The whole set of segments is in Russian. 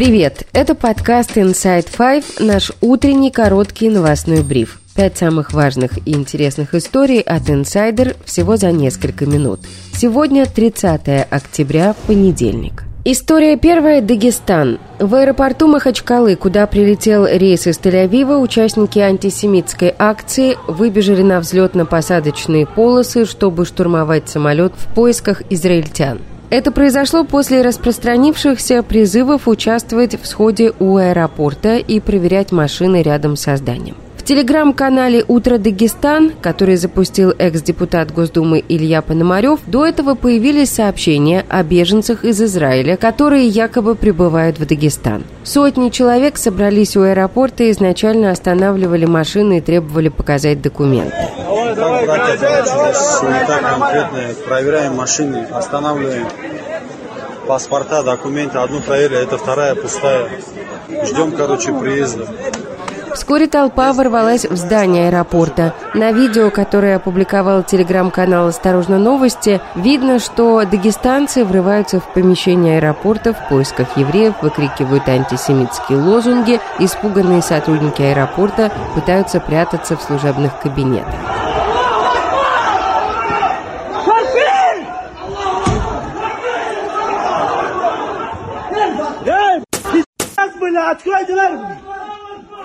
Привет! Это подкаст Inside Five, наш утренний короткий новостной бриф. Пять самых важных и интересных историй от Insider всего за несколько минут. Сегодня 30 октября, понедельник. История первая – Дагестан. В аэропорту Махачкалы, куда прилетел рейс из Тель-Авива, участники антисемитской акции выбежали на взлетно-посадочные полосы, чтобы штурмовать самолет в поисках израильтян. Это произошло после распространившихся призывов участвовать в сходе у аэропорта и проверять машины рядом со зданием. В телеграм-канале «Утро Дагестан», который запустил экс-депутат Госдумы Илья Пономарев, до этого появились сообщения о беженцах из Израиля, которые якобы прибывают в Дагестан. Сотни человек собрались у аэропорта и изначально останавливали машины и требовали показать документы. Давай, давай, братья, суета конкретная. Проверяем машины, останавливаем паспорта, документы. Одну проверили, это вторая пустая. Ждем, короче, приезда. Вскоре толпа ворвалась в здание аэропорта. На видео, которое опубликовал телеграм-канал «Осторожно новости», видно, что дагестанцы врываются в помещение аэропорта в поисках евреев, выкрикивают антисемитские лозунги, испуганные сотрудники аэропорта пытаются прятаться в служебных кабинетах.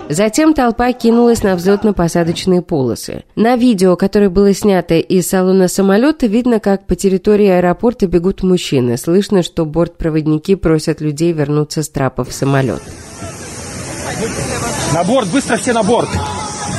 Затем толпа кинулась на взлетно-посадочные полосы. На видео, которое было снято из салона самолета, видно, как по территории аэропорта бегут мужчины. Слышно, что бортпроводники просят людей вернуться с трапа в самолет. На борт, быстро все на борт!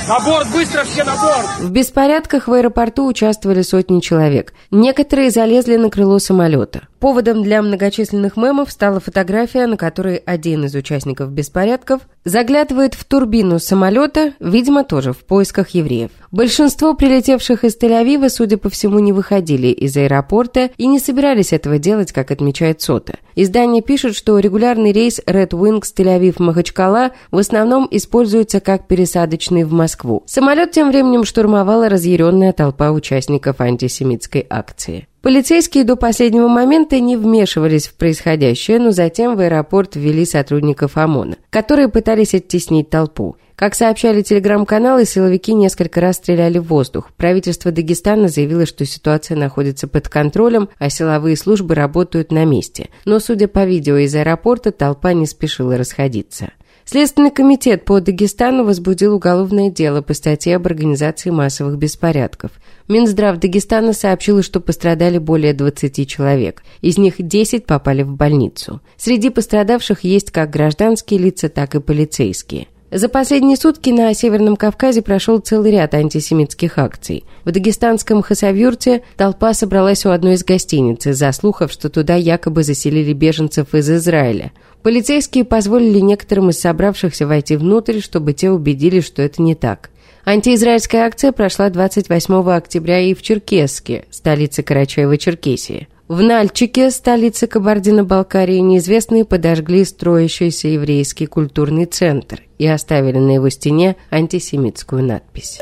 На борт, быстро все на борт! В беспорядках в аэропорту участвовали сотни человек. Некоторые залезли на крыло самолета. Поводом для многочисленных мемов стала фотография, на которой один из участников беспорядков заглядывает в турбину самолета, видимо, тоже в поисках евреев. Большинство прилетевших из Тель-Авива, судя по всему, не выходили из аэропорта и не собирались этого делать, как отмечает Сота. Издание пишет, что регулярный рейс Red Wings Тель-Авив-Махачкала в основном используется как пересадочный в Москву. Самолет тем временем штурмовала разъяренная толпа участников антисемитской акции. Полицейские до последнего момента не вмешивались в происходящее, но затем в аэропорт ввели сотрудников ОМОНа, которые пытались оттеснить толпу. Как сообщали телеграм-каналы, силовики несколько раз стреляли в воздух. Правительство Дагестана заявило, что ситуация находится под контролем, а силовые службы работают на месте. Но, судя по видео из аэропорта, толпа не спешила расходиться. Следственный комитет по Дагестану возбудил уголовное дело по статье об организации массовых беспорядков. Минздрав Дагестана сообщил, что пострадали более 20 человек. Из них 10 попали в больницу. Среди пострадавших есть как гражданские лица, так и полицейские. За последние сутки на Северном Кавказе прошел целый ряд антисемитских акций. В дагестанском Хасавюрте толпа собралась у одной из гостиниц из-за слухов, что туда якобы заселили беженцев из Израиля. Полицейские позволили некоторым из собравшихся войти внутрь, чтобы те убедились, что это не так. Антиизраильская акция прошла 28 октября и в Черкесске, столице Карачаева-Черкесии. В Нальчике, столице Кабардино-Балкарии, неизвестные подожгли строящийся еврейский культурный центр и оставили на его стене антисемитскую надпись.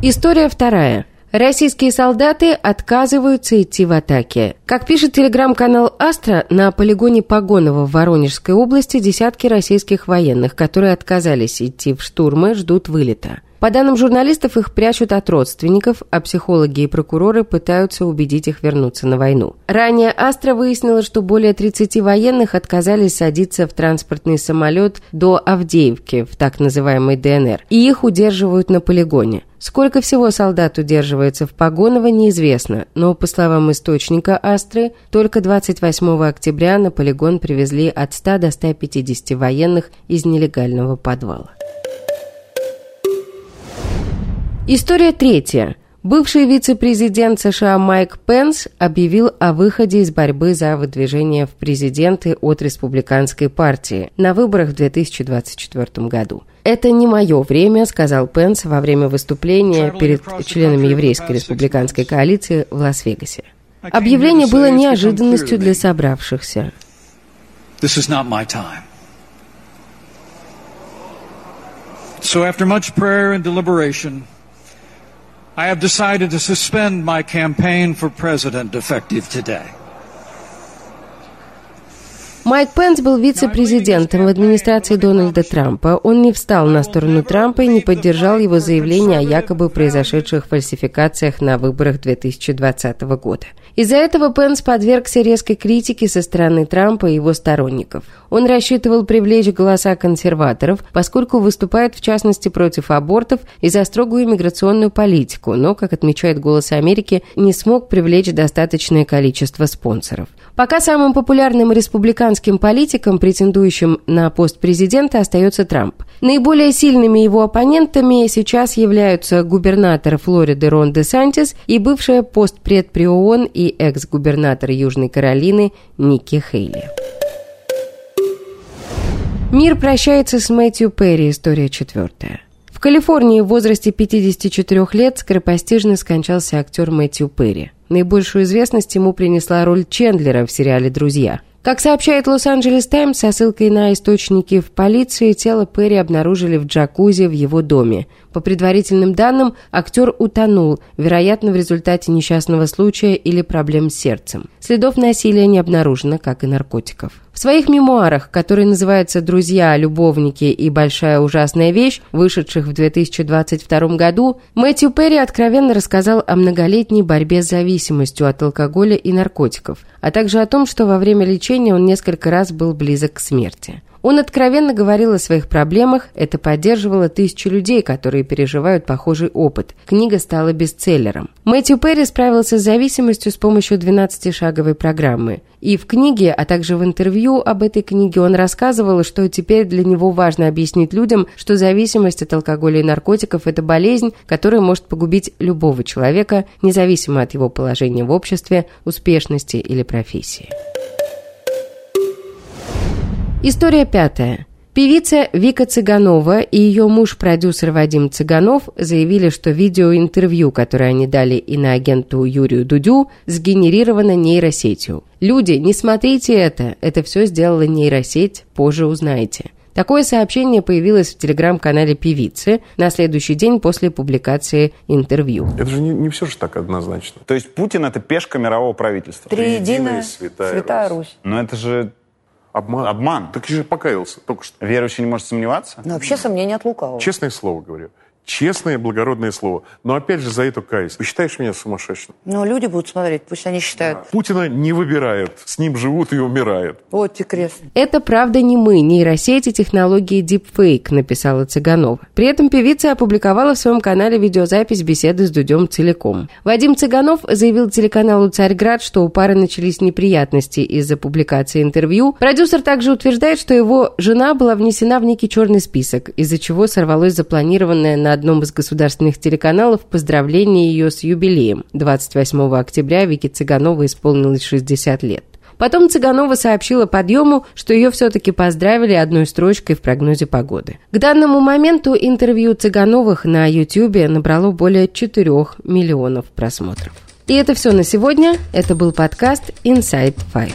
История вторая. Российские солдаты отказываются идти в атаке. Как пишет телеграм-канал «Астра», на полигоне Погонова в Воронежской области десятки российских военных, которые отказались идти в штурмы, ждут вылета. По данным журналистов, их прячут от родственников, а психологи и прокуроры пытаются убедить их вернуться на войну. Ранее Астра выяснила, что более 30 военных отказались садиться в транспортный самолет до Авдеевки, в так называемый ДНР, и их удерживают на полигоне. Сколько всего солдат удерживается в Погоново, неизвестно, но, по словам источника Астры, только 28 октября на полигон привезли от 100 до 150 военных из нелегального подвала. История третья. Бывший вице-президент США Майк Пенс объявил о выходе из борьбы за выдвижение в президенты от республиканской партии на выборах в 2024 году. «Это не мое время», — сказал Пенс во время выступления перед членами еврейской республиканской коалиции в Лас-Вегасе. Объявление было неожиданностью для собравшихся. So after much prayer and deliberation, I have decided to suspend my campaign for president effective today. Майк Пенс был вице-президентом в администрации Дональда Трампа. Он не встал на сторону Трампа и не поддержал его заявление о якобы произошедших фальсификациях на выборах 2020 года. Из-за этого Пенс подвергся резкой критике со стороны Трампа и его сторонников. Он рассчитывал привлечь голоса консерваторов, поскольку выступает в частности против абортов и за строгую иммиграционную политику, но, как отмечает «Голос Америки», не смог привлечь достаточное количество спонсоров. Пока самым популярным республиканским политиком, претендующим на пост президента, остается Трамп. Наиболее сильными его оппонентами сейчас являются губернатор Флориды Рон де Сантис и бывшая постпред при ООН и экс-губернатор Южной Каролины Ники Хейли. Мир прощается с Мэтью Перри, история четвертая. В Калифорнии в возрасте 54 лет скоропостижно скончался актер Мэтью Перри. Наибольшую известность ему принесла роль Чендлера в сериале «Друзья». Как сообщает Лос-Анджелес Таймс со ссылкой на источники в полиции, тело Перри обнаружили в джакузи в его доме. По предварительным данным, актер утонул, вероятно, в результате несчастного случая или проблем с сердцем. Следов насилия не обнаружено, как и наркотиков. В своих мемуарах, которые называются «Друзья, любовники и большая ужасная вещь», вышедших в 2022 году, Мэтью Перри откровенно рассказал о многолетней борьбе с зависимостью от алкоголя и наркотиков, а также о том, что во время лечения он несколько раз был близок к смерти. Он откровенно говорил о своих проблемах, это поддерживало тысячи людей, которые переживают похожий опыт. Книга стала бестселлером. Мэтью Перри справился с зависимостью с помощью 12-шаговой программы. И в книге, а также в интервью об этой книге он рассказывал, что теперь для него важно объяснить людям, что зависимость от алкоголя и наркотиков – это болезнь, которая может погубить любого человека, независимо от его положения в обществе, успешности или профессии. История пятая. Певица Вика Цыганова и ее муж-продюсер Вадим Цыганов заявили, что видеоинтервью, которое они дали иноагенту Юрию Дудю, сгенерировано нейросетью. Люди, не смотрите это, это все сделала нейросеть, позже узнаете. Такое сообщение появилось в телеграм-канале певицы на следующий день после публикации интервью. Это же не, не все же так однозначно. То есть Путин это пешка мирового правительства? Триединая святая, святая Русь. Русь. Но это же Обман. Обман. Так я же покаялся только что. Верующий не может сомневаться? Ну, вообще сомнения от лукавого. Честное слово говорю. Честное, благородное слово. Но опять же за это каюсь. Ты считаешь меня сумасшедшим? Ну, люди будут смотреть, пусть они считают. Да. Путина не выбирают. С ним живут и умирают. Вот те крест. Это правда не мы, нейросети технологии Deepfake, написала Цыганова. При этом певица опубликовала в своем канале видеозапись беседы с Дудем целиком. Вадим Цыганов заявил телеканалу «Царьград», что у пары начались неприятности из-за публикации интервью. Продюсер также утверждает, что его жена была внесена в некий черный список, из-за чего сорвалось запланированное на одном из государственных телеканалов поздравление ее с юбилеем. 28 октября Вике Цыгановой исполнилось 60 лет. Потом Цыганова сообщила подъему, что ее все-таки поздравили одной строчкой в прогнозе погоды. К данному моменту интервью Цыгановых на YouTube набрало более 4 миллионов просмотров. И это все на сегодня. Это был подкаст Inside Five.